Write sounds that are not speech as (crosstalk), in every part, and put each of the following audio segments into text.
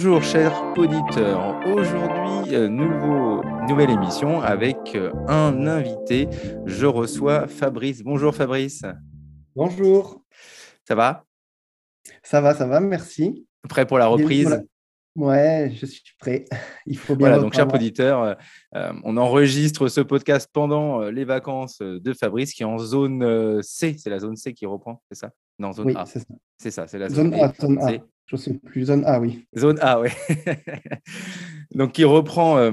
Bonjour chers auditeurs, aujourd'hui euh, nouveau, nouvelle émission avec euh, un invité. Je reçois Fabrice. Bonjour Fabrice. Bonjour. Ça va? Ça va, ça va, merci. Prêt pour la reprise? Ouais, je suis prêt. (laughs) Il faut bien. Voilà, donc, chers auditeurs, euh, on enregistre ce podcast pendant les vacances de Fabrice, qui est en zone C. C'est la zone C qui reprend, c'est ça? Non, zone A. C'est ça. C'est ça, c'est la zone, A. Zone A. Je sais plus. Zone A, oui. Zone A, oui. (laughs) donc, qui reprend euh,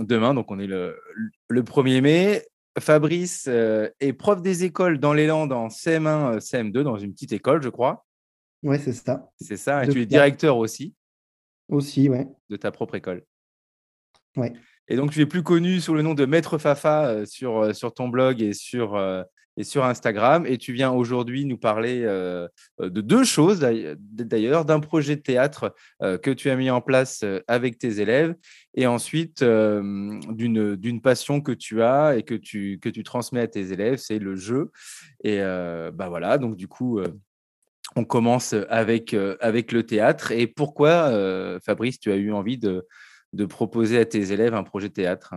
demain. Donc, on est le, le 1er mai. Fabrice euh, est prof des écoles dans les Landes en CM1, CM2, dans une petite école, je crois. Oui, c'est ça. C'est ça. Et tu es directeur aussi. Aussi, oui. De ta propre école. Oui. Et donc, tu es plus connu sous le nom de Maître Fafa euh, sur, sur ton blog et sur, et sur Instagram. Et tu viens aujourd'hui nous parler euh, de deux choses, d'ailleurs, d'un projet de théâtre euh, que tu as mis en place euh, avec tes élèves et ensuite d'une passion que tu as et que tu, que tu transmets à tes élèves, c'est le jeu. Et bah voilà, donc du coup, on commence avec, avec le théâtre. Et pourquoi, Fabrice, tu as eu envie de, de proposer à tes élèves un projet de théâtre?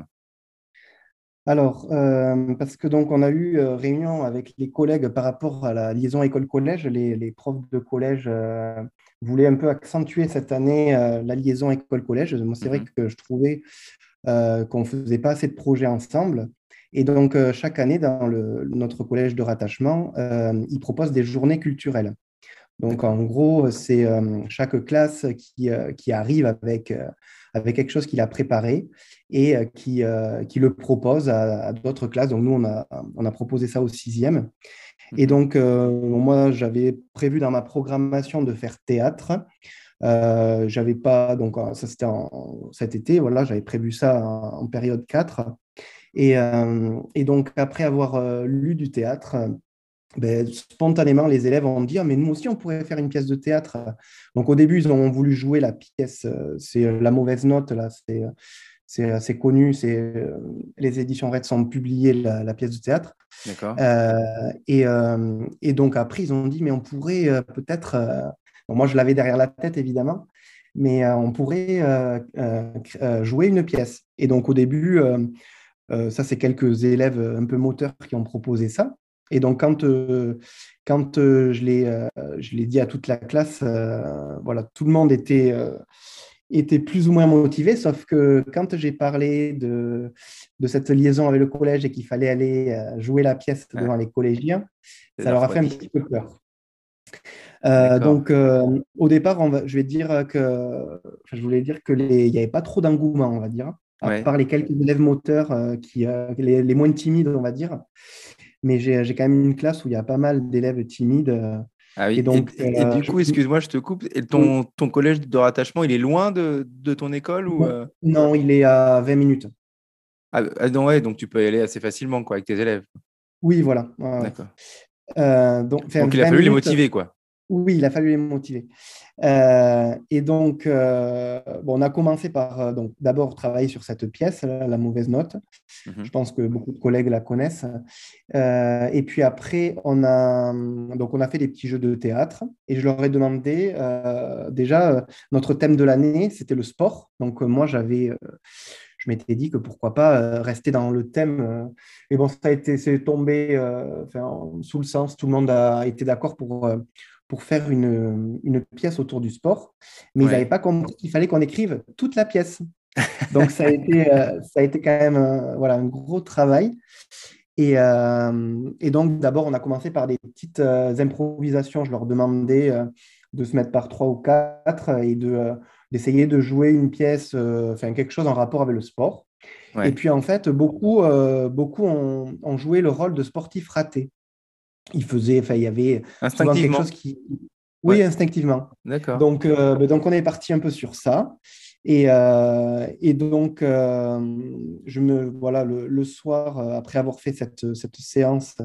Alors, euh, parce que donc on a eu euh, réunion avec les collègues par rapport à la liaison école-collège. Les, profs de collège euh, voulaient un peu accentuer cette année la liaison école-collège. Moi, c'est vrai mhm. que je trouvais qu'on ne faisait pas assez de projets ensemble. Et donc, chaque année, dans notre collège de rattachement, ils proposent des journées culturelles. Donc, en gros, c'est chaque classe qui, qui arrive avec avec quelque chose qu'il a préparé et euh, qui, euh, qui le propose à, d'autres classes. Donc, nous, on a, on a proposé ça au sixième. Et mhm. donc, euh, moi, j'avais prévu dans ma programmation de faire théâtre. Euh, j'avais pas, donc ça c'était cet été, voilà, j'avais prévu ça en, période 4. Et, et, donc, après avoir lu du théâtre, ben, spontanément, les élèves vont dire, mais nous aussi, on pourrait faire une pièce de théâtre. Donc, au début, ils ont voulu jouer la pièce, c'est La mauvaise note, là, c'est, c'est assez connu, c'est, les éditions Red sont publiées la, pièce de théâtre. D'accord. et, et, donc, après, ils ont dit, mais on pourrait peut-être, moi, je l'avais derrière la tête, évidemment, mais on pourrait jouer une pièce. Et donc, au début, ça, c'est quelques élèves un peu moteurs qui ont proposé ça. Et donc, quand, euh, quand euh, je l'ai euh, dit à toute la classe, voilà, tout le monde était, était plus ou moins motivé, sauf que quand j'ai parlé de, de cette liaison avec le collège et qu'il fallait aller jouer la pièce devant les collégiens, ça leur a fait un petit peu peur. donc, au départ, on va, je vais dire que je voulais dire que il n'y avait pas trop d'engouement, on va dire, à part les quelques élèves moteurs qui, les, les, moins timides, on va dire mais j'ai quand même une classe où il y a pas mal d'élèves timides. Euh, ah oui. Et, donc, et, euh, du coup, excuse-moi, je te coupe. Et ton, ton, collège de rattachement, il est loin de, de ton école ou euh? Non, il est à 20 minutes. Ah, ah, non, ouais, donc tu peux y aller assez facilement quoi, avec tes élèves. Oui, voilà. D'accord. donc, donc il a fallu les motiver, quoi. Oui, il a fallu les motiver. Euh, et donc, euh, bon, on a commencé par euh, donc d'abord travailler sur cette pièce, la mauvaise note. Mhm. Je pense que beaucoup de collègues la connaissent. et puis après, on a donc on a fait des petits jeux de théâtre. Et je leur ai demandé déjà notre thème de l'année, c'était le sport. Donc moi, j'avais je m'étais dit que pourquoi pas rester dans le thème. et bon, ça a été, c'est tombé sous le sens, tout le monde a été d'accord pour, pour faire une, une, pièce autour du sport, mais ils n'avaient pas compris qu'il fallait qu'on écrive toute la pièce. Donc ça a été, euh, ça a été quand même un, voilà, un gros travail. Et, euh, et donc d'abord, on a commencé par des petites euh, improvisations. Je leur demandais de se mettre par trois ou quatre et de, d'essayer de jouer une pièce, enfin quelque chose en rapport avec le sport. Et puis en fait, beaucoup, beaucoup ont, ont, joué le rôle de sportif raté il faisait, enfin, il y avait quelque chose qui. Oui, instinctivement. D'accord. Donc, euh, ben, donc, on est parti un peu sur ça. Et, euh, et donc, euh, je me, voilà, le, soir, après avoir fait cette, cette séance,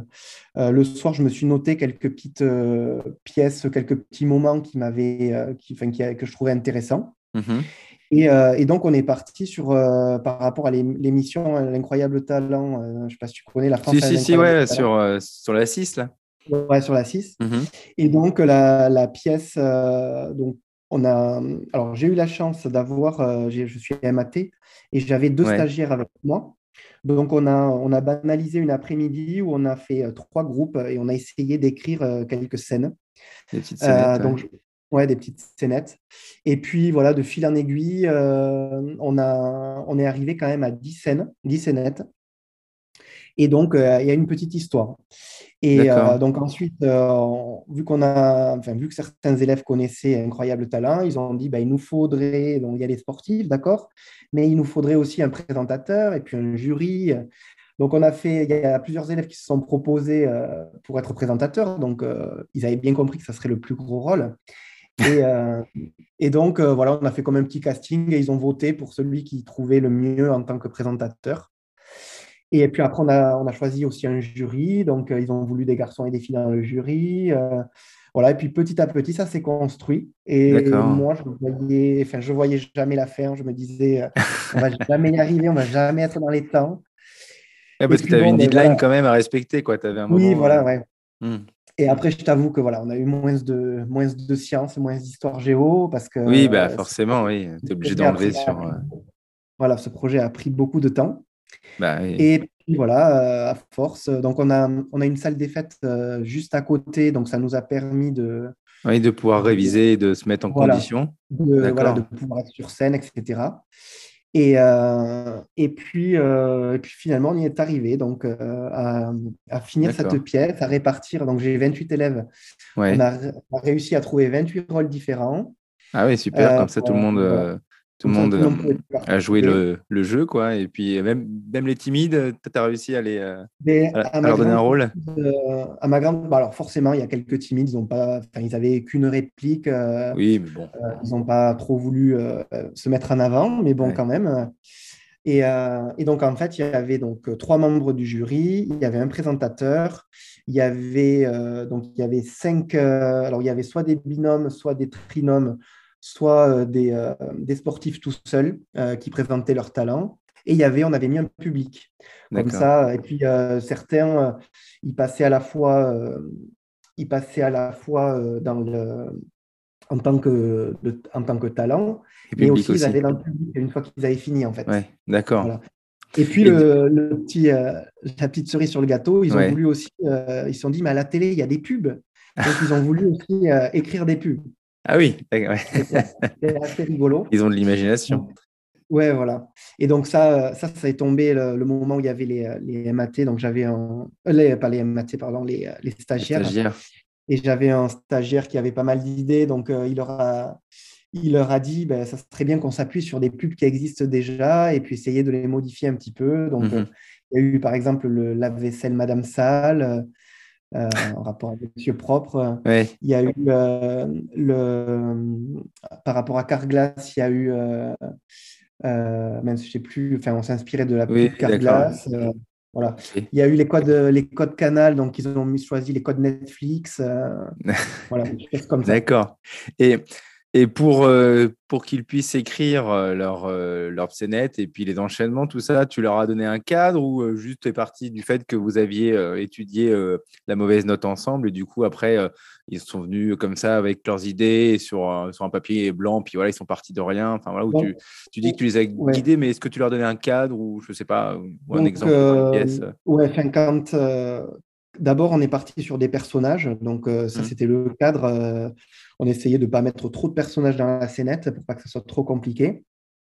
le soir, je me suis noté quelques petites pièces, quelques petits moments qui m'avaient, qui, enfin, qui, que je trouvais intéressants. Mm-hmm. Et, et, donc, on est parti sur, par rapport à l'émission L'incroyable talent. je ne sais pas si tu connais la France. Si, si, si, ouais, sur, sur la 6, là. Ouais, sur la 6. Mhm. Et donc, la, la pièce, euh, donc, on a, alors j'ai eu la chance d'avoir, je suis MAT et j'avais deux stagiaires avec moi. Donc, on a, on a banalisé une après-midi où on a fait trois groupes et on a essayé d'écrire quelques scènes. Des petites donc, ouais. des petites scénettes. Et puis, voilà, de fil en aiguille, on, a, on est arrivé quand même à 10 scènes, 10 scénettes. Et donc, euh, il y a une petite histoire. Et euh, donc ensuite, euh, vu qu'on a, enfin, vu que certains élèves connaissaient Incroyable Talent, ils ont dit, bah, il nous faudrait, donc il y a les sportifs, d'accord, mais il nous faudrait aussi un présentateur et puis un jury. Donc on a fait, il y a plusieurs élèves qui se sont proposés pour être présentateurs, donc ils avaient bien compris que ça serait le plus gros rôle. Et, et donc voilà, on a fait comme un petit casting et ils ont voté pour celui qui trouvait le mieux en tant que présentateur. Et puis après, on a, on a choisi aussi un jury. Donc, euh, ils ont voulu des garçons et des filles dans le jury. Euh, voilà. Et puis, petit à petit, ça s'est construit. Et moi, je voyais, enfin, je voyais jamais la fin. Je me disais, euh, on va jamais y arriver, on va jamais être dans les temps. parce que tu avais une ben deadline quand même à respecter. Quoi. Avais un oui, voilà, ouais. Hmm. Et après, je t'avoue que voilà, on a eu moins de, moins de sciences, moins d'histoire géo. Parce que, oui, bah, forcément, oui. Tu es obligé d'enlever sur. Voilà, ce projet a pris beaucoup de temps. Bah et puis voilà, euh, à force, donc on a, on a une salle des fêtes euh, juste à côté, donc ça nous a permis de... Oui, de pouvoir réviser, de se mettre en condition. De, voilà, de pouvoir être sur scène, etc. Et, euh, et, puis, et puis finalement, on y est arrivé donc, à, à, finir cette pièce, à répartir. Donc j'ai 28 élèves. On, a, réussi à trouver 28 rôles différents. Ah oui, super, comme ça tout le monde tout le monde euh, a joué le, le, jeu, quoi. Et puis, même, même les timides, tu as réussi à, les, euh, à, leur donner un rôle euh, À ma grande. Bah, alors, forcément, il y a quelques timides, ils n'ont pas. ils avaient qu'une réplique. oui, mais bon. ils n'ont pas trop voulu se mettre en avant, mais bon, quand même. Et, et, donc, en fait, il y avait donc trois membres du jury, il y avait un présentateur, il y avait, donc, il y avait cinq. alors, il y avait soit des binômes, soit des trinômes soit euh, des, euh, des, sportifs tout seuls euh, qui présentaient leur talent. Et il y avait, on avait mis un public. Comme ça. Et puis certains, ils passaient à la fois, ils passaient à la fois dans le, en tant que, en tant que talent, et aussi, ils allaient dans le public une fois qu'ils avaient fini en fait. Ouais, d'accord. Et puis le, le, petit, la petite cerise sur le gâteau, ils ont voulu aussi, ils se sont dit, mais à la télé, il y a des pubs. Donc ils ont voulu aussi écrire des pubs. Ah oui, c'est assez rigolo. Ils ont de l'imagination. Ouais, voilà. Et donc ça, ça, ça est tombé le, moment où il y avait les, les MAT. Donc j'avais un, euh, les, pas les MAT, pardon, les, les stagiaires. Et j'avais un stagiaire qui avait pas mal d'idées. Donc euh, il leur a, il leur a dit, ben, ça serait bien qu'on s'appuie sur des pubs qui existent déjà et puis essayer de les modifier un petit peu. Donc mmh euh, il y a eu par exemple le lave-vaisselle Madame Salle. Euh, en rapport à Monsieur Propre. Il y a eu euh, le, par rapport à Carglass, il y a eu, euh, même si je sais plus, enfin, on s'inspirait de la oui, Carglass. Voilà. Il y a eu les codes, les codes Canal, donc ils ont choisi les codes Netflix. (laughs) voilà, comme ça. D'accord. Et et pour, euh, pour qu'ils puissent écrire euh, leur, euh, leur et puis les enchaînements, tout ça, tu leur as donné un cadre ou juste es parti du fait que vous aviez étudié la mauvaise note ensemble et du coup, après, ils sont venus comme ça avec leurs idées sur, sur un papier blanc, puis voilà, ils sont partis de rien. Enfin, voilà, où tu, tu, dis que tu les as guidés, mais est-ce que tu leur donnais un cadre ou je sais pas, ou un exemple de pièce? Ouais, quand, D'abord, on est parti sur des personnages, donc ça mmh. c'était le cadre on essayait de ne pas mettre trop de personnages dans la scénette pour pas que ce soit trop compliqué.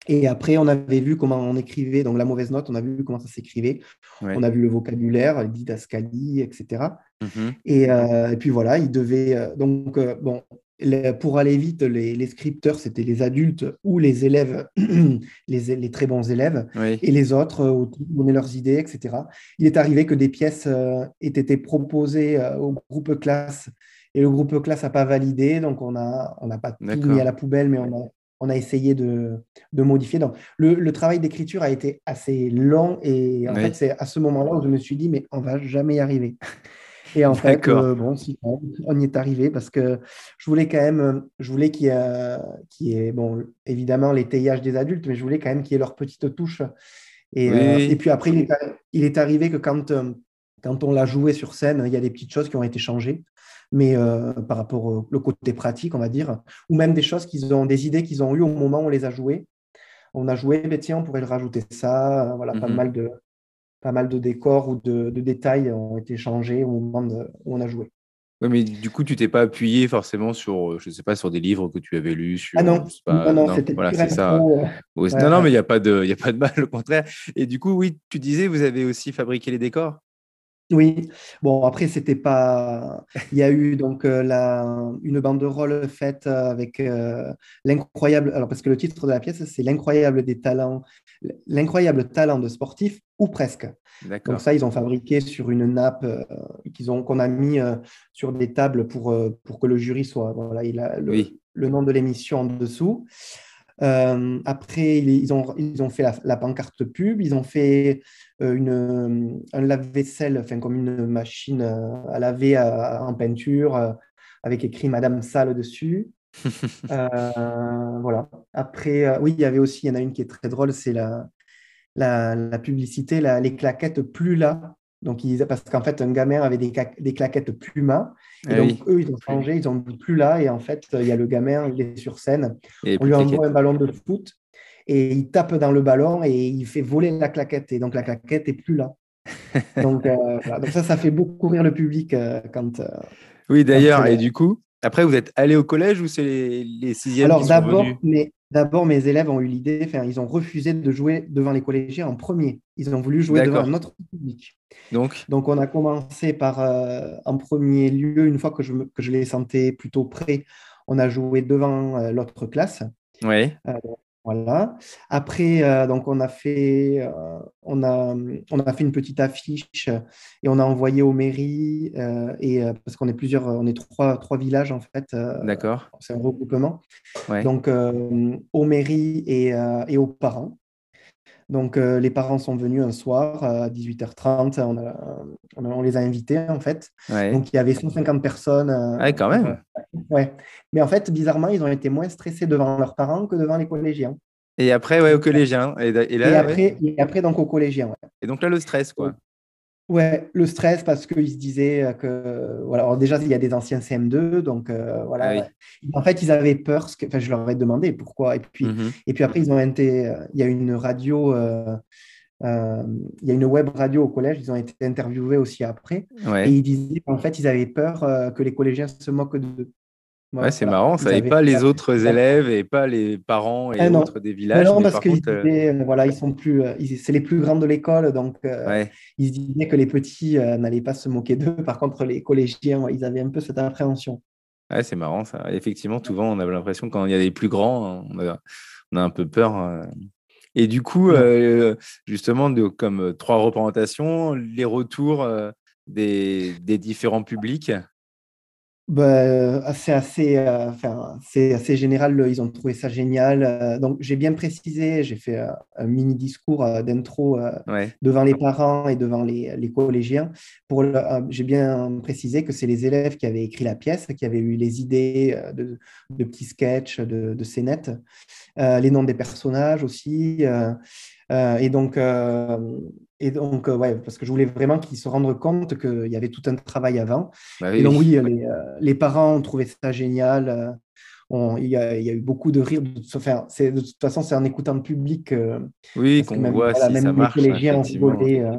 Et après, on avait vu comment on écrivait, donc la mauvaise note, on a vu comment ça s'écrivait. On a vu le vocabulaire, didascalies, etc. Mm-hmm. Euh, et, puis voilà, il devait. Euh, donc, euh, bon, pour aller vite, les, scripteurs, c'était les adultes ou les élèves, (clears throat) les, très bons élèves, et les autres donnaient leurs idées, etc. Il est arrivé que des pièces aient été proposées au groupe classe et le groupe classe n'a pas validé, donc on n'a on pas tout mis à la poubelle, mais on a, on a essayé de, de modifier. Donc, le, le travail d'écriture a été assez long et en fait, c'est à ce moment-là où je me suis dit, mais on va jamais y arriver. Et en fait, euh, bon, si, on y est arrivé parce que je voulais quand même, je voulais qu'il y ait, ait, bon, évidemment, les TIH des adultes, mais je voulais quand même qu'il y ait leur petite touche. Et, euh, et puis après, il est, il est, arrivé que quand, euh, quand on l'a joué sur scène, il y a des petites choses qui ont été changées. mais par rapport au le côté pratique, on va dire, ou même des choses qu'ils ont, des idées qu'ils ont eues au moment où on les a jouées. On a joué, mais tiens, on pourrait le rajouter ça, voilà, pas, mhm. mal de, pas mal de décors ou de, détails ont été changés au moment où on a joué. Oui, mais du coup, tu t'es pas appuyé forcément sur, je sais pas, sur des livres que tu avais lus. Sur, ah non, non, non, c'était voilà, c'est ça. Euh, non, non, mais il n'y a pas de, a pas de mal, au contraire. Et du coup, oui, tu disais, vous avez aussi fabriqué les décors? Oui, bon après c'était pas. Il y a eu donc euh, la... une banderole faite avec euh, l'incroyable. Alors parce que le titre de la pièce c'est l'incroyable des talents, l'incroyable talent de sportif ou presque. Donc ça ils ont fabriqué sur une nappe euh, qu'ils ont qu'on a mis sur des tables pour pour que le jury soit voilà il a le, le nom de l'émission en dessous. Euh, après, ils ont, ils ont fait la, pancarte pub, ils ont fait euh, une, un lave-vaisselle, enfin, comme une machine euh, à laver en peinture, avec écrit Madame Salle dessus. (laughs) voilà. Après, oui, il y avait aussi, il y en a une qui est très drôle, c'est la, la, la, publicité, les claquettes plus là. Donc, ils, parce qu'en fait, un gamin avait des, des claquettes Puma. Et ah donc, eux, ils ont changé, ils n'ont plus là. Et en fait, il y a le gamin, il est sur scène. on lui envoie un ballon de foot et il tape dans le ballon et il fait voler la claquette. Et donc, la claquette n'est plus là. (laughs) donc, euh, donc, ça, ça fait beaucoup rire le public euh, quand. Euh, oui, d'ailleurs. Et du coup, après, vous êtes allé au collège ou c'est les, les sixièmes Alors, d'abord, mais D'abord, mes élèves ont eu l'idée, enfin, ils ont refusé de jouer devant les collégiens en premier. Ils ont voulu jouer devant notre public. Donc, Donc on a commencé par, euh, en premier lieu, une fois que je, que je les sentais plutôt prêts, on a joué devant euh, l'autre classe. Oui. Euh, voilà. Après, euh, donc on a fait, euh, on a, on a fait une petite affiche et on a envoyé aux mairies euh, et parce qu'on est plusieurs, on est trois, trois villages en fait. D'accord. C'est un regroupement. Donc aux mairies et, et, aux parents. Donc les parents sont venus un soir à 18h30. On, a, on, les a invités en fait. Donc il y avait 150 personnes. ouais, quand même. Ouais. Mais en fait, bizarrement, ils ont été moins stressés devant leurs parents que devant les collégiens. Et après, ouais, au collégien. Et, là, après, et après, donc, au collégien. Ouais. Et donc là, le stress, quoi. Ouais, le stress parce qu'ils se disaient que voilà, alors déjà il y a des anciens CM2 donc euh, voilà. Ah en fait, ils avaient peur. Que, enfin, je leur ai demandé pourquoi et puis mhm. et puis après ils ont été. Il y a une radio, euh, euh, il y a une web radio au collège. Ils ont été interviewés aussi après et ils disaient qu'en fait ils avaient peur que les collégiens se moquent de Ouais, c'est marrant, ça n'avait pas les autres élèves et pas les parents et ah autres des villages. Non, parce que euh, voilà, ils sont plus, euh, c'est les plus grands de l'école, donc euh, ils se disaient que les petits n'allaient pas se moquer d'eux. Par contre, les collégiens, ils avaient un peu cette appréhension. Ouais, c'est marrant ça. Effectivement, souvent, on a l'impression quand il y a les plus grands, on a, on a un peu peur. Et du coup, justement, de, comme trois représentations, les retours des, des différents publics bah, c'est assez, euh, enfin, c'est assez général. Ils ont trouvé ça génial. Euh, donc, j'ai bien précisé, j'ai fait euh, un mini discours d'intro devant les parents et devant les, les collégiens. Pour j'ai bien précisé que c'est les élèves qui avaient écrit la pièce, qui avaient eu les idées de, de petits sketchs, de, de scénettes, les noms des personnages aussi. et donc, et donc, euh, ouais, parce que je voulais vraiment qu'ils se rendent compte qu'il y avait tout un travail avant. Bah et donc, oui, les, euh, les, parents ont trouvé ça génial. Euh, il, y a, il, y a, eu beaucoup de rires. De, enfin, de toute façon, c'est en écoutant le public. oui, qu'on voit si même ça marche. Les collégiens ont rigolé.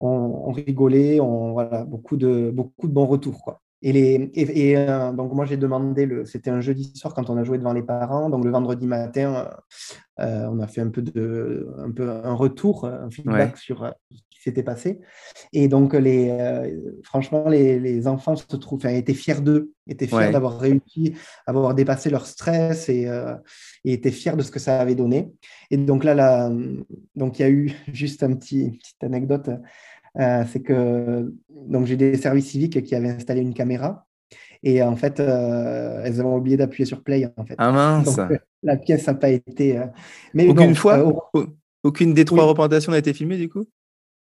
On, on, rigolait, on, voilà, beaucoup, de, beaucoup de bons retours. Quoi. Et, les, et, euh, donc, moi, j'ai demandé, le, c'était un jeudi soir quand on a joué devant les parents. Donc, le vendredi matin, euh, on a fait un peu, de, un peu un retour, un feedback sur euh, ce qui s'était passé. Et donc, les, franchement, les, les, enfants se trouvent, étaient fiers d'eux, étaient fiers d'avoir réussi, d'avoir dépassé leur stress et, et, étaient fiers de ce que ça avait donné. Et donc, là, là donc, il y a eu (laughs) juste un petit, une petite anecdote. Euh, c'est que donc j'ai des services civiques qui avaient installé une caméra et en fait euh, elles avaient oublié d'appuyer sur play en fait. Ah mince. Euh, la pièce n'a pas été. mais aucune fois, aucune des trois représentations n'a été filmée du coup?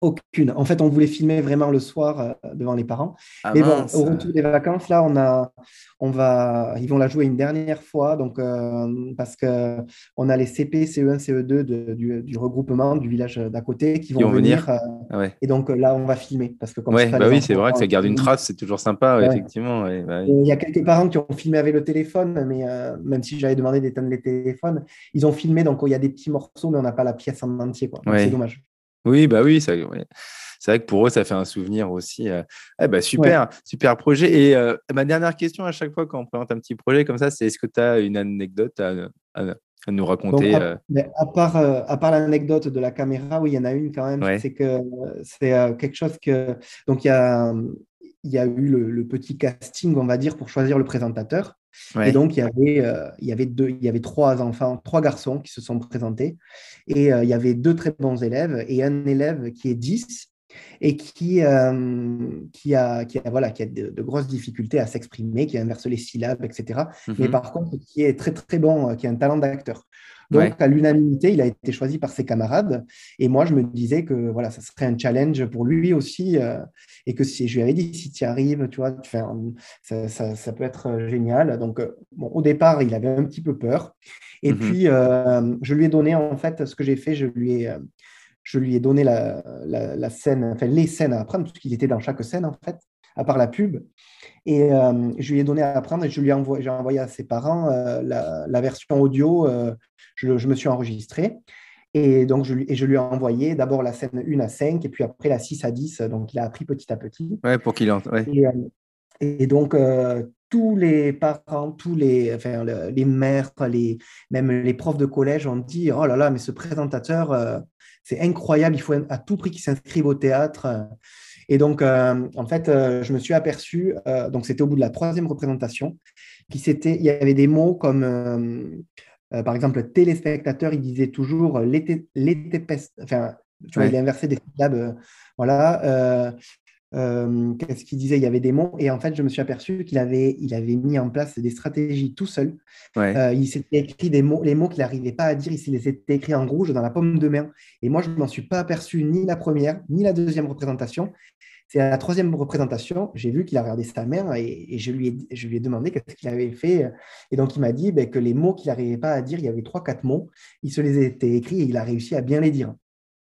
Aucune. En fait, on voulait filmer vraiment le soir euh, devant les parents. Ah Mais bon, au retour des vacances, là, on a, on va, ils vont la jouer une dernière fois, donc euh, parce que on a les CP, CE1, CE2 du, regroupement du village d'à côté qui vont, venir. Euh, Et donc là, on va filmer parce que ouais, bah oui, c'est vrai que ça garde une trace, c'est toujours sympa, effectivement. Bah il y a quelques parents qui ont filmé avec le téléphone, mais même si j'avais demandé d'éteindre les téléphones, ils ont filmé, donc il y a des petits morceaux, mais on n'a pas la pièce en entier, quoi. C'est dommage. Oui, bah oui, c'est vrai que pour eux, ça fait un souvenir aussi. Euh. Eh bah, super, super projet. Et euh, ma dernière question à chaque fois quand on présente un petit projet comme ça, c'est est-ce que tu as une anecdote à, nous raconter euh? à, part, à part l'anecdote de la caméra, oui, il y en a une quand même. C'est que c'est quelque chose que. Donc, il y a, il y a eu le, petit casting, on va dire, pour choisir le présentateur. Et donc, il y, avait, euh, il, y avait deux, il y avait trois enfants, trois garçons qui se sont présentés. Et euh, il y avait deux très bons élèves et un élève qui est 10 et qui, euh, qui, a, qui, a, voilà, qui a de, grosses difficultés à s'exprimer, qui inverse les syllabes, etc. Mais mhm. par contre, qui est très, très bon, qui a un talent d'acteur. Donc, à l'unanimité, il a été choisi par ses camarades. Et moi, je me disais que voilà, ça serait un challenge pour lui aussi. Euh, et que si je lui avais dit, si tu y arrives, tu vois, ça, ça, ça, peut être euh, génial. Donc, euh, bon, au départ, il avait un petit peu peur. Et mhm. puis, je lui ai donné, en fait, ce que j'ai fait, je lui ai, je lui ai donné la, la, scène, enfin, les scènes à apprendre, parce qu'il était dans chaque scène, en fait, à part la pub. Et je lui ai donné à apprendre et je lui ai envoyé, j'ai envoyé à ses parents la, la, version audio je, me suis enregistré. Et donc, je, et je lui ai envoyé d'abord la scène 1 à 5 et puis après la 6 à 10. Donc, il a appris petit à petit. Ouais, pour qu'il entende. Euh, et, donc, euh, tous les parents, tous les, enfin, les les, même les profs de collège ont dit Oh là là, mais ce présentateur, euh, c'est incroyable, il faut à tout prix qu'il s'inscrive au théâtre. Et donc, en fait, je me suis aperçu, donc c'était au bout de la troisième représentation, qu'il il y avait des mots comme euh, par exemple, le téléspectateur, il disait toujours euh, l'été, enfin, tu vois, il a inversé des syllabes. Euh. Qu'est-ce qu'il disait? Il y avait des mots. Et en fait, je me suis aperçu qu'il avait, il avait mis en place des stratégies tout seul. il s'était écrit des mots, les mots qu'il n'arrivait pas à dire, il s'était écrit en rouge dans la paume de main. Et moi, je ne m'en suis pas aperçu ni la première, ni la deuxième représentation. C'est à la troisième représentation, j'ai vu qu'il a regardé sa mère et, je, lui ai, je lui ai demandé qu'est-ce qu'il avait fait. Et donc, il m'a dit ben, que les mots qu'il n'arrivait pas à dire, il y avait trois, quatre mots, il se les était écrits et il a réussi à bien les dire.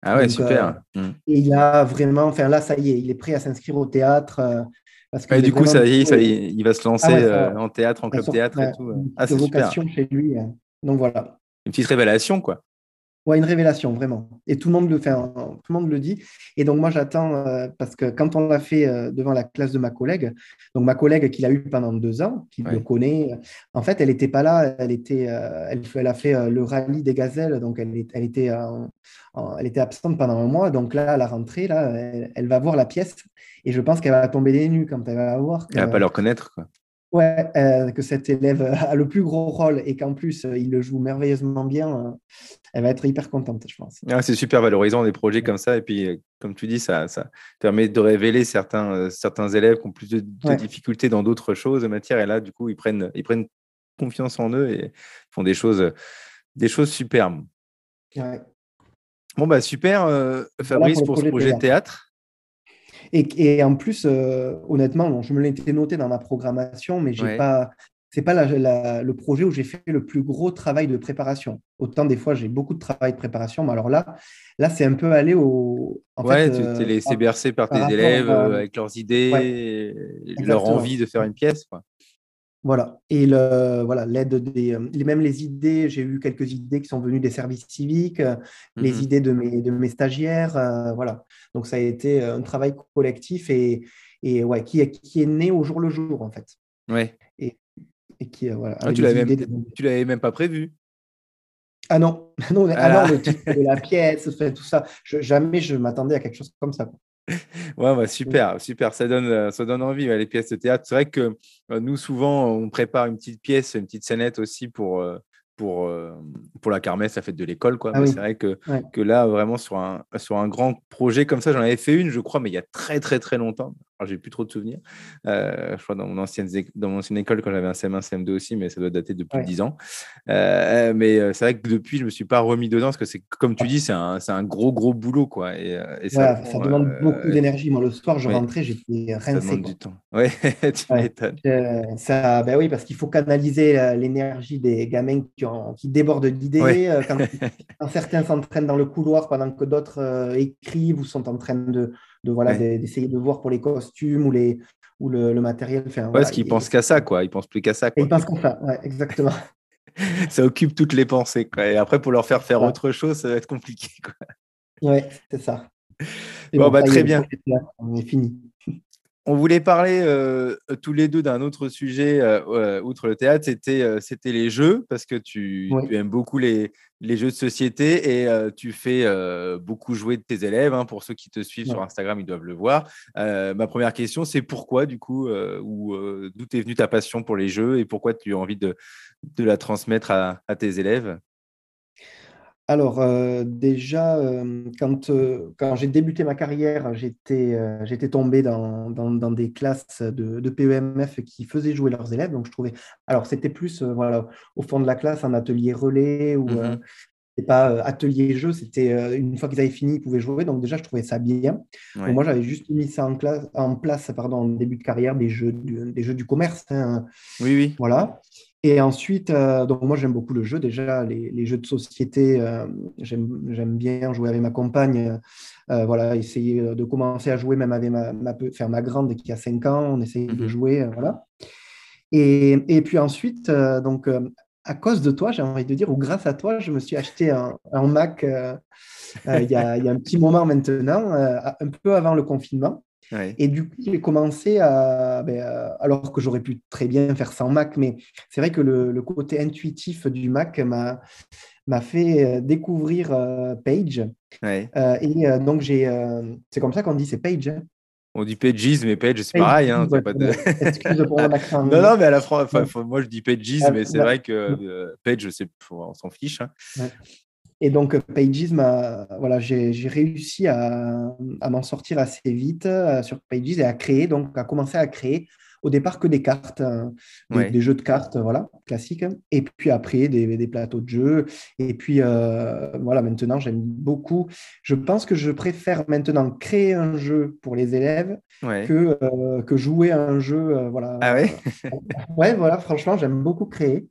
Ah ouais, super. Euh, mm. Et il a vraiment, enfin là, ça y est, il est prêt à s'inscrire au théâtre. Euh, parce que du coup, ça y est, ça il va se lancer ah euh, en théâtre, en club théâtre et tout. Ah, c'est vocation chez lui. Donc voilà. Une petite révélation, quoi. Ouais, une révélation, vraiment. Et tout le monde le fait, tout le monde le dit. Et donc, moi, j'attends, euh, parce que quand on l'a fait euh, devant la classe de ma collègue, donc ma collègue qui l'a eu pendant deux ans, qui le connaît, en fait, elle n'était pas là, elle, était, euh, elle, elle, a fait le rallye des gazelles, donc elle, elle, était, elle était absente pendant un mois. Donc là, à la rentrée, là, elle, va voir la pièce et je pense qu'elle va tomber des nues quand elle va voir. Elle ne va pas le reconnaître, quoi. Ouais, euh, que cet élève (laughs) a le plus gros rôle et qu'en plus euh, il le joue merveilleusement bien, euh, elle va être hyper contente, je pense. Ah, c'est super valorisant des projets comme ça. Et puis, comme tu dis, ça, ça permet de révéler certains, certains élèves qui ont plus de, difficultés dans d'autres choses de matière. Et là, du coup, ils prennent, ils prennent confiance en eux et font des choses, des choses superbes. Bon, bah super, Fabrice, pour, ce projet de théâtre. Et, en plus, euh, honnêtement, je me l'étais noté dans ma programmation, mais j'ai pas. C'est pas le projet où j'ai fait le plus gros travail de préparation. Autant des fois j'ai beaucoup de travail de préparation, mais alors là, là c'est un peu aller au. En ouais, tu euh, t'es laissé bercer par, tes élèves euh, avec leurs idées, leur envie de faire une pièce. Quoi. Voilà. Et le, voilà, l'aide des, euh, même les idées, j'ai eu quelques idées qui sont venues des services civiques, euh, les mmh idées de mes, de mes stagiaires, euh, voilà. Donc ça a été un travail collectif et, et ouais, qui, qui est né au jour le jour en fait. Ouais. Et, et qui voilà. Ah, tu l'avais même, l'avais même pas prévu. Ah non, (laughs) non, ah non le titre de la pièce, tout ça. jamais je m'attendais à quelque chose comme ça. Ouais, bah, super, super. Ça donne, euh, ça donne envie, les pièces de théâtre. C'est vrai que euh, nous, souvent, on prépare une petite pièce, une petite scénette aussi pour, euh, pour, pour la kermesse, la fête de l'école. Quoi. Ah c'est vrai que, que là, vraiment, sur un, sur un grand projet comme ça, j'en avais fait une, je crois, mais il y a très, très, très longtemps. Alors, j'ai plus trop de souvenirs. je crois dans mon, ancienne, dans mon ancienne école, quand j'avais un CM1, CM2 aussi, mais ça doit dater de plus de 10 ans. mais c'est vrai que depuis, je me suis pas remis dedans parce que c'est comme tu dis, c'est un, un, gros, gros boulot. Quoi. Et, ça, ça, demande beaucoup d'énergie. Moi, le soir, je rentrais, j'étais rincé. Ça demande du temps. (laughs) Oui, tu m'étonnes. ça, ben oui, parce qu'il faut canaliser l'énergie des gamins qui, ont, qui débordent d'idées. Quand, (laughs) quand, certains s'entraînent dans le couloir pendant que d'autres écrivent ou sont en train de, de voilà, d'essayer de voir pour les costumes ou, les, ou le, matériel. Enfin, parce qu'ils pensent qu'à ça, quoi. Ils pensent plus qu'à ça. Quoi. Ils pensent qu'à ça, ouais, exactement. (laughs) ça occupe toutes les pensées. Quoi. Et après, pour leur faire faire autre chose, ça va être compliqué. Quoi. Ouais, c'est ça. bon, bah, très bien. On est fini. On voulait parler euh, tous les deux d'un autre sujet, euh, euh, outre le théâtre, c'était, c'était les jeux, parce que tu, aimes beaucoup les, les, jeux de société et tu fais beaucoup jouer de tes élèves. Hein. pour ceux qui te suivent sur Instagram, ils doivent le voir. ma première question, c'est pourquoi, du coup, ou d'où est venue ta passion pour les jeux et pourquoi tu as envie de, de la transmettre à tes élèves? Alors, euh, déjà, euh, quand, euh, quand j'ai débuté ma carrière, j'étais j'étais tombé dans, dans, des classes de, de, PEMF qui faisaient jouer leurs élèves. Donc, je trouvais. Alors, c'était plus voilà, au fond de la classe, un atelier relais ou. Mmh pas atelier jeu, c'était une fois qu'ils avaient fini, ils pouvaient jouer. Donc déjà, je trouvais ça bien. moi, j'avais juste mis ça en, classe, en place pardon, en début de carrière, des jeux du, des jeux du commerce. Hein. Oui, oui. Voilà. Et ensuite, euh, donc moi j'aime beaucoup le jeu. Déjà, les, jeux de société, euh, j'aime bien jouer avec ma compagne. Euh, voilà, essayer de commencer à jouer même avec ma, ma, faire ma grande qui a 5 ans, on essaye de mhm. jouer. voilà. Et, et, puis ensuite, donc à cause de toi, j'ai envie de dire, ou grâce à toi, je me suis acheté un, un Mac il y, a, y, a un petit moment maintenant, un peu avant le confinement. Et du coup, j'ai commencé à, ben, alors que j'aurais pu très bien faire sans Mac, mais c'est vrai que le, côté intuitif du Mac m'a m'a fait euh, découvrir euh, Page. Euh, et donc, j'ai, c'est comme ça qu'on dit, c'est Page. Hein. On dit Pages, mais Page, c'est pareil. Hein, pas de... Excuse pour mon accent. (laughs) non, non, mais à la France, moi je dis Pages, ah, mais c'est vrai que Page, on s'en fiche. Hein. Et donc, Pages, voilà, j'ai réussi à, m'en sortir assez vite euh, sur Pages et à créer, donc à commencer à créer au départ que des cartes, hein, des, jeux de cartes, voilà, classiques. Et puis après, des, plateaux de jeux. Et puis, euh, voilà, maintenant, j'aime beaucoup. Je pense que je préfère maintenant créer un jeu pour les élèves que, euh, que jouer un jeu. voilà. Ah ouais? Ouais, voilà, franchement, j'aime beaucoup créer.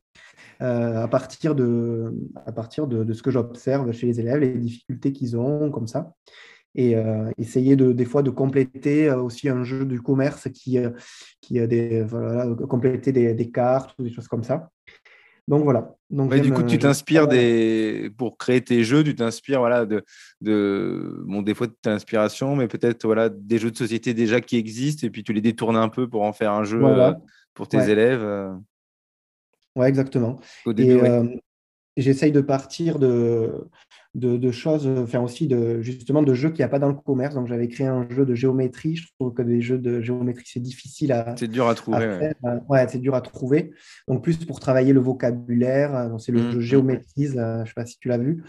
Euh, à partir, de, à partir de, ce que j'observe chez les élèves, les difficultés qu'ils ont, comme ça. Et euh, essayer de, des fois de compléter euh, aussi un jeu du commerce qui, qui a des, voilà, compléter des, des, cartes ou des choses comme ça. Donc voilà. Donc, du coup, tu t'inspires des pour créer tes jeux, tu t'inspires voilà de, de bon des fois de ta inspiration, mais peut-être voilà des jeux de société déjà qui existent et puis tu les détournes un peu pour en faire un jeu pour tes élèves. Ouais, exactement. Au début, et j'essaye de partir de, de, choses, enfin aussi de, justement de jeux qu'il n'y a pas dans le commerce. Donc j'avais créé un jeu de géométrie. Je trouve que des jeux de géométrie, c'est difficile à. C'est dur à trouver. ouais, c'est dur à trouver. Donc plus pour travailler le vocabulaire. C'est le mmh, jeu. Géométrise. je ne sais pas si tu l'as vu.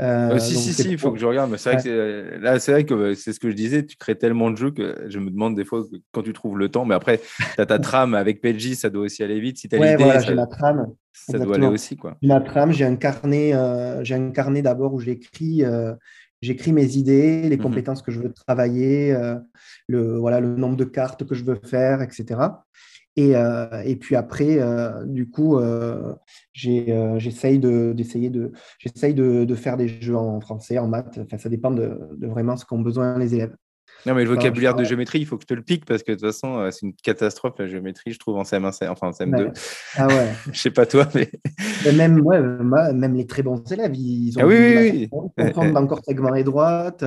Euh, si, si, si, il faut que je regarde. Mais c'est vrai que là, c'est vrai que c'est ce que je disais. Tu crées tellement de jeux que je me demande des fois quand tu trouves le temps. Mais après, tu as ta (laughs) trame avec PG, ça doit aussi aller vite. Si tu as ouais, l'idée. Voilà, j'ai la trame. Ça doit aller aussi. Quoi. La trame, j'ai un carnet, euh, j'ai un carnet d'abord où j'écris euh, j'écris mes idées, les mmh compétences que je veux travailler, euh, le, voilà, le nombre de cartes que je veux faire, etc. Et, et puis après, du coup, j'essaye de, d'essayer de, j'essaye de, de, faire des jeux en français, en maths. Enfin, ça dépend de, de vraiment ce qu'ont besoin les élèves. Non, mais le vocabulaire de géométrie, il faut que je te le pique parce que de toute façon, euh, c'est une catastrophe la géométrie, je trouve, en CM1, enfin en CM2. Ah ouais. (laughs) je sais pas toi, mais. même, ouais, même les très bons élèves, ils ont. Ah oui, oui, comprendre encore segment et droite.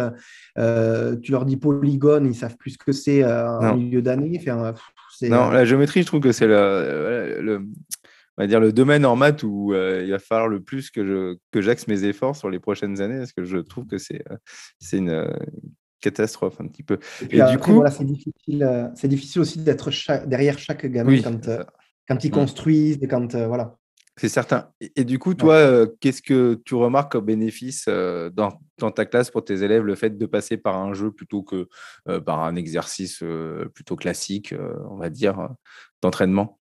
Euh, tu leur dis polygone, ils savent plus ce que c'est euh, en milieu d'année. non, la géométrie, je trouve que c'est le, le, on va dire le domaine en maths où il va falloir le plus que je que j'axe mes efforts sur les prochaines années parce que je trouve que c'est c'est une, catastrophe un petit peu. Et, du coup, voilà, c'est difficile, euh, c'est difficile aussi d'être derrière chaque gamin quand, euh, quand ils construisent, et quand euh, voilà. C'est certain. Et, du coup, toi, qu'est-ce que tu remarques comme bénéfice euh, dans, ta classe pour tes élèves, le fait de passer par un jeu plutôt que par un exercice plutôt classique, on va dire, d'entraînement?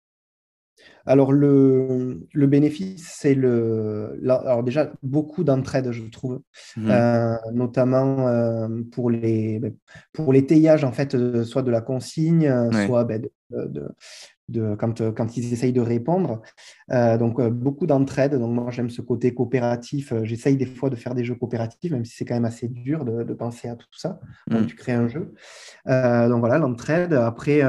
Alors, le, bénéfice, c'est le. Alors, déjà, beaucoup d'entraide, je trouve, mmh notamment pour, les, ben, pour l'étayage, en fait, soit de la consigne, soit ben, de, quand, euh, quand, ils essayent de répondre. Euh, donc, euh, beaucoup d'entraide. Donc, moi, j'aime ce côté coopératif. J'essaye des fois de faire des jeux coopératifs, même si c'est quand même assez dur de, penser à tout ça. Donc, mm. tu crées un jeu. donc, voilà, l'entraide. Après,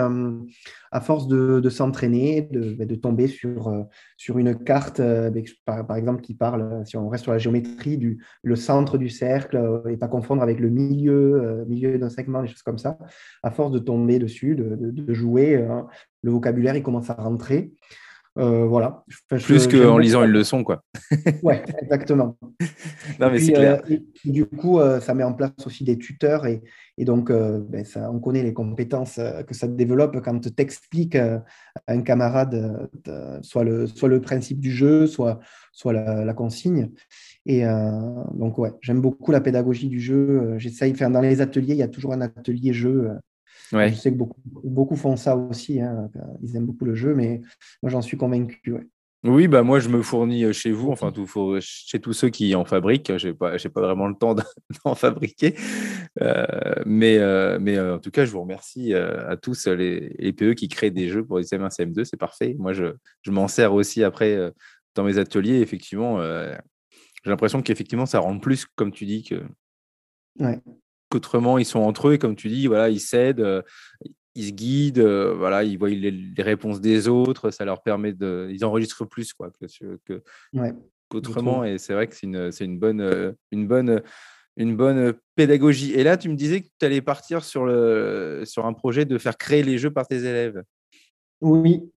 à force de, s'entraîner, de, bah, de, tomber sur, sur une carte, par, par, exemple, qui parle, si on reste sur la géométrie, du le centre du cercle et pas confondre avec le milieu, milieu d'un segment, des choses comme ça. À force de tomber dessus, de, de jouer, le vocabulaire, il commence à rentrer. Euh, voilà. Plus qu'en lisant une leçon, quoi. (laughs) ouais, exactement. (laughs) non, mais c'est clair. Euh, du coup, euh, ça met en place aussi des tuteurs et, donc, ben, ça, on connaît les compétences que ça développe quand tu expliques à un camarade soit, le, soit le principe du jeu, soit, soit la, consigne. Et donc, ouais, j'aime beaucoup la pédagogie du jeu. J'essaye, faire dans les ateliers, il y a toujours un atelier jeu je sais que beaucoup, beaucoup font ça aussi. Hein. Ils aiment beaucoup le jeu, mais moi, j'en suis convaincu. Oui, bah moi je me fournis euh, chez vous, enfin tout, chez tous ceux qui en fabriquent. Je n'ai pas, pas vraiment le temps (laughs) d'en fabriquer. Euh, mais, euh, mais en tout cas, je vous remercie à tous les, PE qui créent des jeux pour les CM1, CM2. C'est parfait. Moi, je, je m'en sers aussi après dans mes ateliers. Effectivement, j'ai l'impression qu'effectivement, ça rend plus, comme tu dis, que, ouais autrement ils sont entre eux et comme tu dis, voilà, ils s'aident, euh, ils se guident, euh, voilà, ils voient les, réponses des autres, ça leur permet de. Ils enregistrent plus quoi, que, que, qu'autrement. Et c'est vrai que c'est une, c'est une bonne. Euh, une bonne une bonne pédagogie. Et là, tu me disais que tu allais partir sur, le, sur un projet de faire créer les jeux par tes élèves. Oui,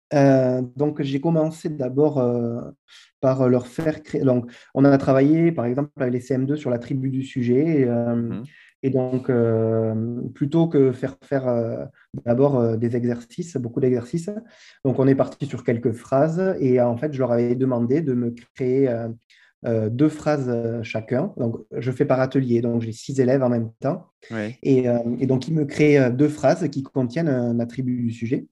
donc j'ai commencé d'abord par leur faire créer. Donc, on a travaillé, par exemple, avec les CM2 sur la tribu du sujet. Mmh et donc, euh, plutôt que faire faire euh, d'abord euh, des exercices, beaucoup d'exercices, donc on est parti sur quelques phrases et en fait, je leur avais demandé de me créer deux phrases chacun. Donc, je fais par atelier, donc j'ai six élèves en même temps. Et, et, donc, ils me créent deux phrases qui contiennent un attribut du sujet.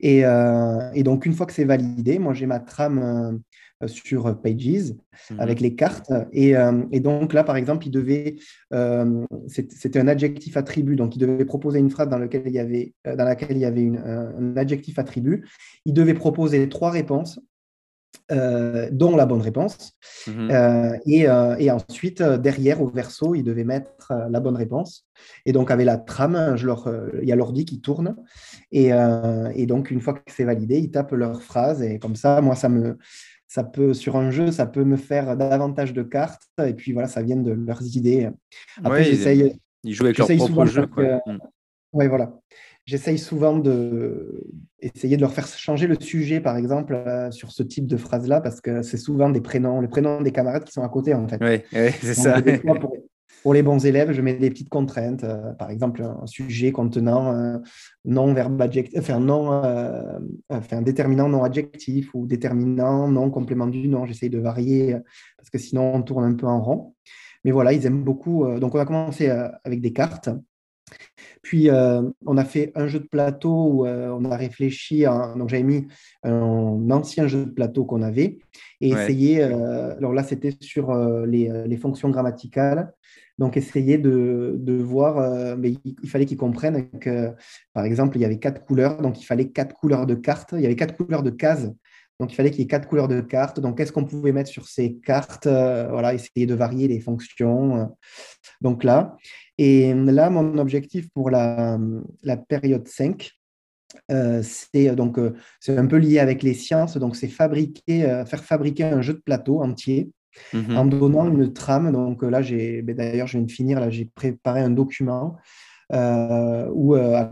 Et, et donc, une fois que c'est validé, moi, j'ai ma trame sur Pages mhm. avec les cartes. Et, euh, et, donc là, par exemple, il devait, euh, c'était un adjectif attribut, donc il devait proposer une phrase dans, laquelle il y avait, dans laquelle il y avait une, un adjectif attribut. Il devait proposer trois réponses. dont la bonne réponse. Mhm. et, et, ensuite, derrière, au verso, il devait mettre la bonne réponse. Et donc, avec la trame, je leur, il y a l'ordi qui tourne. Et, et, donc, une fois que c'est validé, ils tapent leur phrase. Et comme ça, moi, ça me, ça peut, sur un jeu, ça peut me faire davantage de cartes. Et puis voilà, ça vient de leurs idées. Après, j'essaye. Ils jouent avec leur propre jeu. Mm. Oui, voilà. J'essaye souvent de essayer de leur faire changer le sujet, par exemple, euh, sur ce type de phrase-là, parce que c'est souvent des prénoms, les prénoms des camarades qui sont à côté, en fait. Oui, c'est ça. Pour les bons élèves, je mets des petites contraintes, euh, par exemple un sujet contenant un non verbe adjectif, enfin non, euh, enfin déterminant non adjectif ou déterminant non complément du nom. J'essaye de varier parce que sinon on tourne un peu en rond. Mais voilà, ils aiment beaucoup. Euh, donc on a commencé avec des cartes. Puis, on a fait un jeu de plateau où on a réfléchi. donc, j'avais mis un ancien jeu de plateau qu'on avait et essayé. alors là, c'était sur les, les, fonctions grammaticales. Donc, essayer de, de voir, euh, mais il, fallait qu'ils comprennent que, par exemple, il y avait quatre couleurs, donc il fallait quatre couleurs de cartes, il y avait quatre couleurs de cases, donc il fallait qu'il y ait quatre couleurs de cartes. Donc, qu'est-ce qu'on pouvait mettre sur ces cartes euh, Voilà, essayer de varier les fonctions. Euh. donc là, et là, mon objectif pour la, la période 5, c'est donc c'est un peu lié avec les sciences, donc c'est fabriquer, faire fabriquer un jeu de plateau entier Mhm. en donnant une trame. Donc là, j'ai, ben, d'ailleurs, je viens de finir, là, j'ai préparé un document euh, où, euh,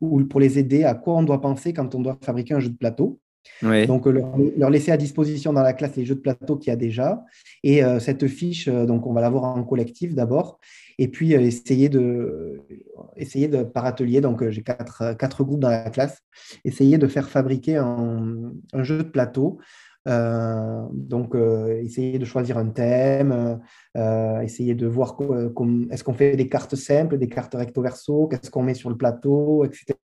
pour les aider à quoi on doit penser quand on doit fabriquer un jeu de plateau. Donc, leur, laisser à disposition dans la classe les jeux de plateau qu'il y a déjà. Et euh, cette fiche, donc on va l'avoir en collectif d'abord. Et puis, essayer, de, essayer de, par atelier, j'ai quatre, groupes dans la classe, essayer de faire fabriquer un jeu de plateau donc, essayer de choisir un thème, essayer de voir est-ce qu'on fait des cartes simples, des cartes recto verso, qu'est-ce qu'on met sur le plateau, etc.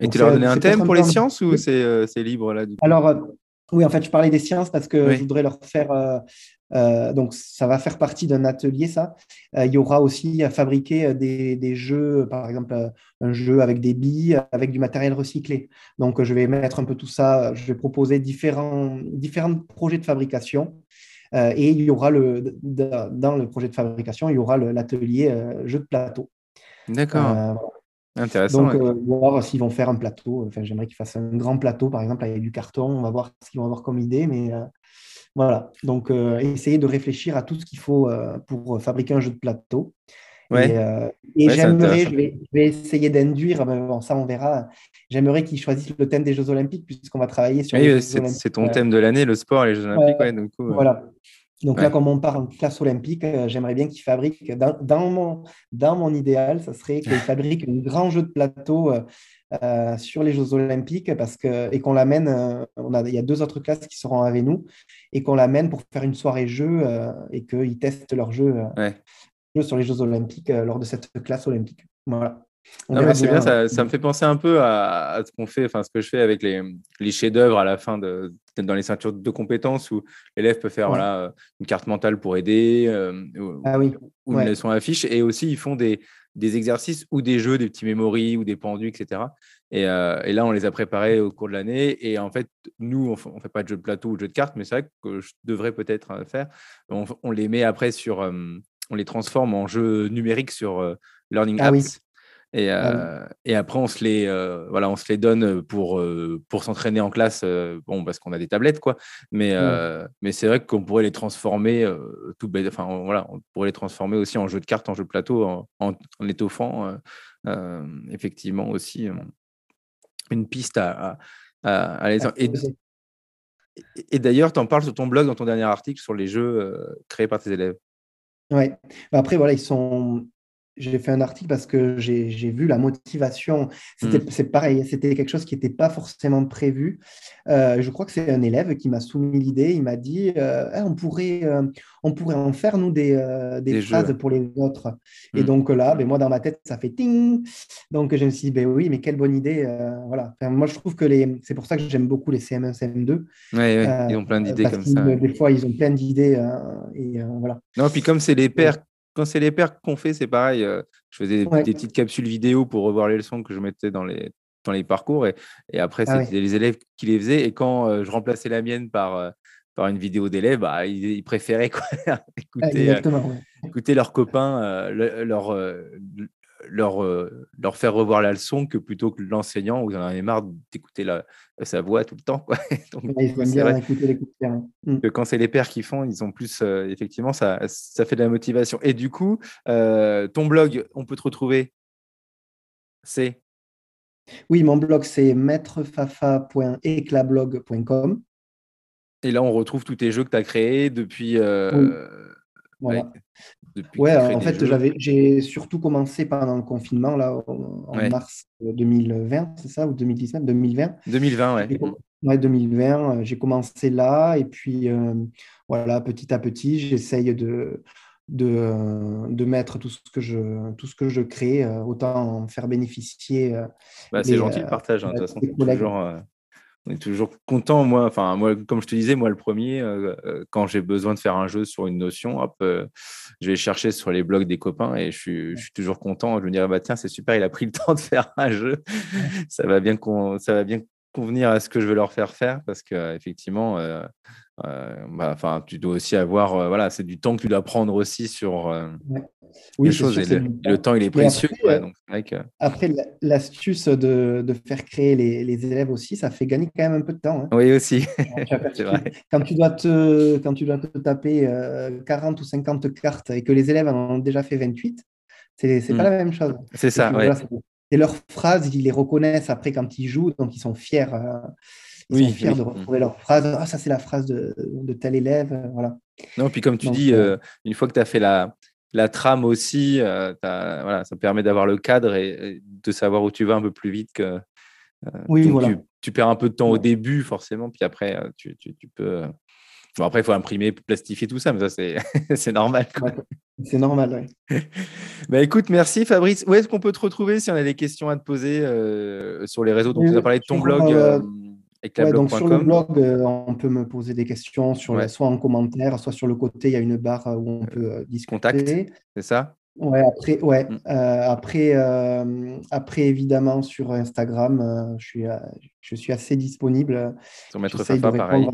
Et tu leur as donné un thème pour les sciences ou c'est libre là du Alors, oui, en fait, je parlais des sciences parce que je voudrais leur faire. Euh, euh, donc, ça va faire partie d'un atelier, ça. Euh, il y aura aussi à fabriquer des, jeux, par exemple, un jeu avec des billes, avec du matériel recyclé. Donc, je vais mettre un peu tout ça. Je vais proposer différents, différents projets de fabrication. et il y aura le, dans le projet de fabrication, il y aura l'atelier jeu de plateau. D'accord. Intéressant. Donc, euh, voir s'ils vont faire un plateau. Enfin, j'aimerais qu'ils fassent un grand plateau, par exemple, avec du carton. On va voir ce qu'ils vont avoir comme idée. Mais euh, voilà. Donc, euh, essayer de réfléchir à tout ce qu'il faut pour fabriquer un jeu de plateau. Et, j'aimerais, je vais, essayer d'induire, bon, ça on verra, j'aimerais qu'ils choisissent le thème des Jeux Olympiques, puisqu'on va travailler sur oui, C'est ton thème de l'année, le sport et les Jeux Olympiques. donc, voilà. Donc là, comme on parle de classe olympique, euh, j'aimerais bien qu'ils fabriquent, dans, mon, dans mon idéal, ça serait qu'ils (laughs) fabriquent un grand jeu de plateau euh, euh, sur les Jeux olympiques parce que, et qu'on l'amène, on a, il y a deux autres classes qui seront avec nous, et qu'on l'amène pour faire une soirée jeu et qu'ils testent leur jeu, sur les Jeux olympiques lors de cette classe olympique. Voilà c'est bien, ça, ça, me fait penser un peu à, ce qu'on fait, enfin ce que je fais avec les, les chefs-d'œuvre à la fin de, dans les ceintures de compétences où l'élève peut faire voilà, une carte mentale pour aider euh, ah ou, une leçon affiche. Et aussi, ils font des, des, exercices ou des jeux, des petits mémories ou des pendus, etc. Et, euh, et, là, on les a préparés au cours de l'année. Et en fait, nous, on ne fait pas de jeu de plateau ou de jeu de cartes, mais c'est vrai que je devrais peut-être euh, faire. On, on, les met après sur. on les transforme en jeux numériques sur Learning ah Apps. Et, ah euh, et, après, on se les, euh, voilà, on se les donne pour, euh, pour s'entraîner en classe, bon, parce qu'on a des tablettes, quoi. Mais, mais c'est vrai qu'on pourrait les transformer, tout enfin, voilà, on pourrait les transformer aussi en jeu de cartes, en jeu de plateau, en, en, étoffant effectivement aussi une piste à, à, à les... Et, et d'ailleurs, tu en parles sur ton blog, dans ton dernier article, sur les jeux créés par tes élèves. Oui. Bah, après, voilà, ils sont, j'ai fait un article parce que j'ai vu la motivation. C'était mmh. C'est pareil, c'était quelque chose qui n'était pas forcément prévu. Euh, je crois que c'est un élève qui m'a soumis l'idée. Il m'a dit euh, eh, on, pourrait, euh, on pourrait en faire, nous, des, des, phrases pour les autres. Et mmh. donc là, ben, moi, dans ma tête, ça fait ting. Donc je me suis dit ben, oui, mais quelle bonne idée. voilà. moi, je trouve que les... c'est pour ça que j'aime beaucoup les CM1, CM2. Oui, ils ont plein d'idées comme ça. Des fois, ils ont plein d'idées. et voilà. Non, puis comme c'est les pères quand c'est les pairs qu'on fait, c'est pareil. Euh, je faisais des, petites capsules vidéo pour revoir les leçons que je mettais dans les, dans les parcours. Et, et après, ah c'était les élèves qui les faisaient. Et quand euh, je remplaçais la mienne par, euh, par une vidéo d'élèves, bah, ils, préféraient quoi, (laughs) écouter, écouter, leurs copains, leur, leur, euh, leur faire revoir la leçon que plutôt que l'enseignant vous en avez marre d'écouter sa voix tout le temps. Quoi. (laughs) Donc, ils bien écouter les coups de. Quand c'est les pères qui font, ils ont plus, euh, effectivement, ça, ça fait de la motivation. Et du coup, euh, ton blog, on peut te retrouver? C'est? Oui, mon blog, c'est maîtrefafa.eclablog.com. Et là, on retrouve tous tes jeux que tu as créés depuis. Voilà. Ouais, en fait, j'avais, j'ai surtout commencé pendant le confinement, là, en, mars 2020, c'est ça, ou 2019, 2020 2020, ouais. Ouais, 2020, euh, j'ai commencé là, et puis euh, voilà, petit à petit, j'essaye de, de, euh, de, mettre tout ce que je, tout ce que je crée, autant en faire bénéficier. Bah, c'est gentil le partage, hein, de toute façon, toujours, on est toujours content. Moi, enfin, moi, comme je te disais, moi, le premier, euh, euh, quand j'ai besoin de faire un jeu sur une notion, hop, euh, je vais chercher sur les blogs des copains et je suis, je suis toujours content. Je me dis, bah, tiens, c'est super, il a pris le (laughs) temps de faire un jeu. ça va bien, ça va bien convenir à ce que je veux leur faire faire parce qu'effectivement, euh, bah, enfin, tu dois aussi avoir, euh, voilà, c'est du temps que tu dois prendre aussi sur euh, oui, les choses. et le, temps, il est précieux. Après, l'astuce de, de, faire créer les, les, élèves aussi, ça fait gagner quand même un peu de temps. Hein. Oui, aussi. (laughs) Quand tu dois te, quand tu dois te taper 40 ou 50 cartes et que les élèves en ont déjà fait 28, c'est pas hmm. la même chose. C'est ça, ouais. Et leurs phrases, ils les reconnaissent après quand ils jouent, donc ils sont fiers. Ils sont fiers de retrouver leur phrase. Ah, ça, c'est la phrase de, de, tel élève. Euh, voilà. Non, puis comme tu dis, euh, euh, une fois que tu as fait la, la trame aussi, voilà, ça permet d'avoir le cadre et, de savoir où tu vas un peu plus vite que, oui, voilà. tu, perds un peu de temps au début, forcément, puis après, tu, peux. Bon, après, il faut imprimer, plastifier tout ça, mais ça, c'est normal. (laughs) c'est normal, oui. (laughs) bah, écoute, merci Fabrice. Où est-ce qu'on peut te retrouver si on a des questions à te poser sur les réseaux? Donc, tu as parlé de ton blog donc sur le blog, euh, on peut me poser des questions sur soit en commentaire, soit sur le côté, il y a une barre euh, où on peut euh, discuter. Contact, c'est ça? Ouais, après, ouais, mm. après, après, évidemment, sur Instagram, je, suis, je suis assez disponible. Sur Maître Fafa, pareil.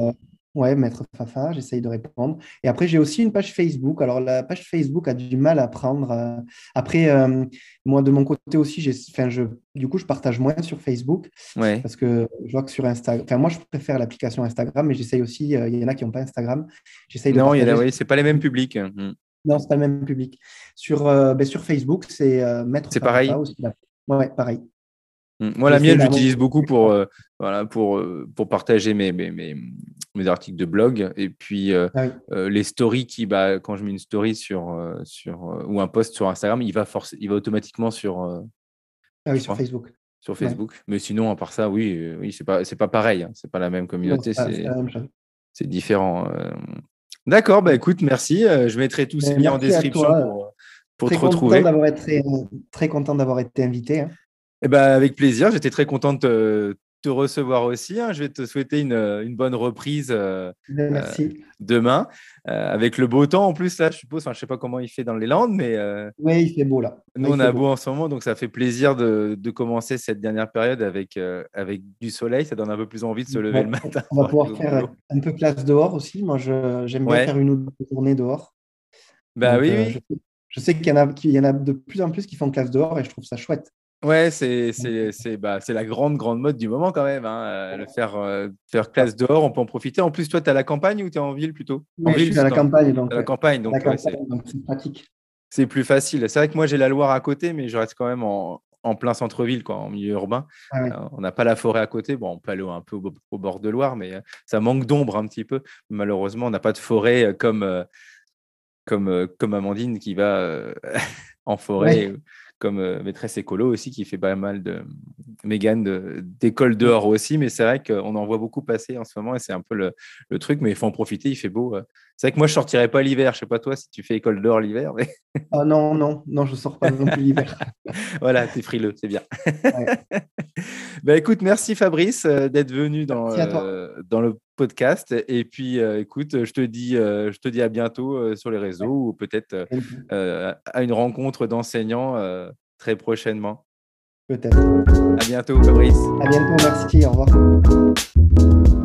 Ouais, Maître Fafa, j'essaye de répondre. Et après, j'ai aussi une page Facebook. Alors, la page Facebook a du mal à prendre. Euh, après, euh, moi, de mon côté aussi, j'ai, je, du coup, je partage moins sur Facebook. Ouais. Parce que je vois que sur Instagram, enfin, moi, je préfère l'application Instagram, mais j'essaye aussi, euh, il y en a qui n'ont pas Instagram. J'essaye de non, il y a, oui, c'est pas les mêmes publics. Hmm. Non, c'est pas le même public. Sur, ben, sur Facebook, c'est Maître C'est pareil. Aussi. Ouais, pareil. Hmm. Moi, la mienne, j'utilise beaucoup pour, voilà, pour, pour partager mes, mes, mes, mes articles de blog. Et puis euh, ah euh, les stories qui bah, quand je mets une story sur euh, sur ou un post sur Instagram il va il va automatiquement sur ah oui, sur Facebook. sur Facebook. Mais sinon à part ça oui oui c'est pas pas pareil hein. c'est pas la même communauté c'est différent d'accord bah écoute merci je mettrai tous ces liens en description pour, pour te retrouver. très, très content d'avoir été invité hein. Eh ben, avec plaisir, j'étais très content de, te recevoir aussi. Hein. Je vais te souhaiter une, une bonne reprise euh, Merci. Euh, demain. Euh, avec le beau temps en plus, là, je suppose. Enfin, je ne sais pas comment il fait dans les Landes, mais. oui, il fait beau là. Nous, on a beau. en ce moment, donc ça fait plaisir de, de commencer cette dernière période avec, avec du soleil. Ça donne un peu plus envie de se lever le matin. On va (laughs) pouvoir faire un peu classe dehors aussi. Moi, j'aime bien faire une ou deux journées dehors. Bah oui, oui. Je, je sais qu'il y, en a, qu'il y en a de plus en plus qui font classe dehors et je trouve ça chouette. Ouais, c'est c'est bah, la grande, grande mode du moment quand même. Hein, euh, le faire, euh, faire classe dehors, on peut en profiter. En plus, toi, tu es à la campagne ou tu es en ville plutôt? Oui, je suis à la campagne. Donc, à la campagne, donc c'est pratique. C'est plus facile. C'est vrai que moi, j'ai la Loire à côté, mais je reste quand même en, en plein centre-ville, quoi, en milieu urbain. Ah euh, on n'a pas la forêt à côté. Bon, on peut aller un peu au, bord de Loire, mais ça manque d'ombre un petit peu. Malheureusement, on n'a pas de forêt comme, comme, comme Amandine qui va (laughs) en forêt comme euh, maîtresse écolo aussi, qui fait pas mal de Mégane d'école dehors aussi. Mais c'est vrai qu'on en voit beaucoup passer en ce moment et c'est un peu le, truc. Mais il faut en profiter, il fait beau. Euh. C'est vrai que moi, je sortirais pas l'hiver. Je sais pas toi si tu fais école dehors l'hiver. Mais... (laughs) ah non, non, non, je sors pas non plus l'hiver. (laughs) voilà, tu es frileux, c'est bien. (laughs) bah, écoute, merci Fabrice euh, d'être venu dans, dans le podcast. Et puis, écoute, je te dis, je te dis à bientôt sur les réseaux ou peut-être à une rencontre d'enseignants très prochainement. Peut-être. À bientôt, Fabrice. À bientôt, merci. Au revoir.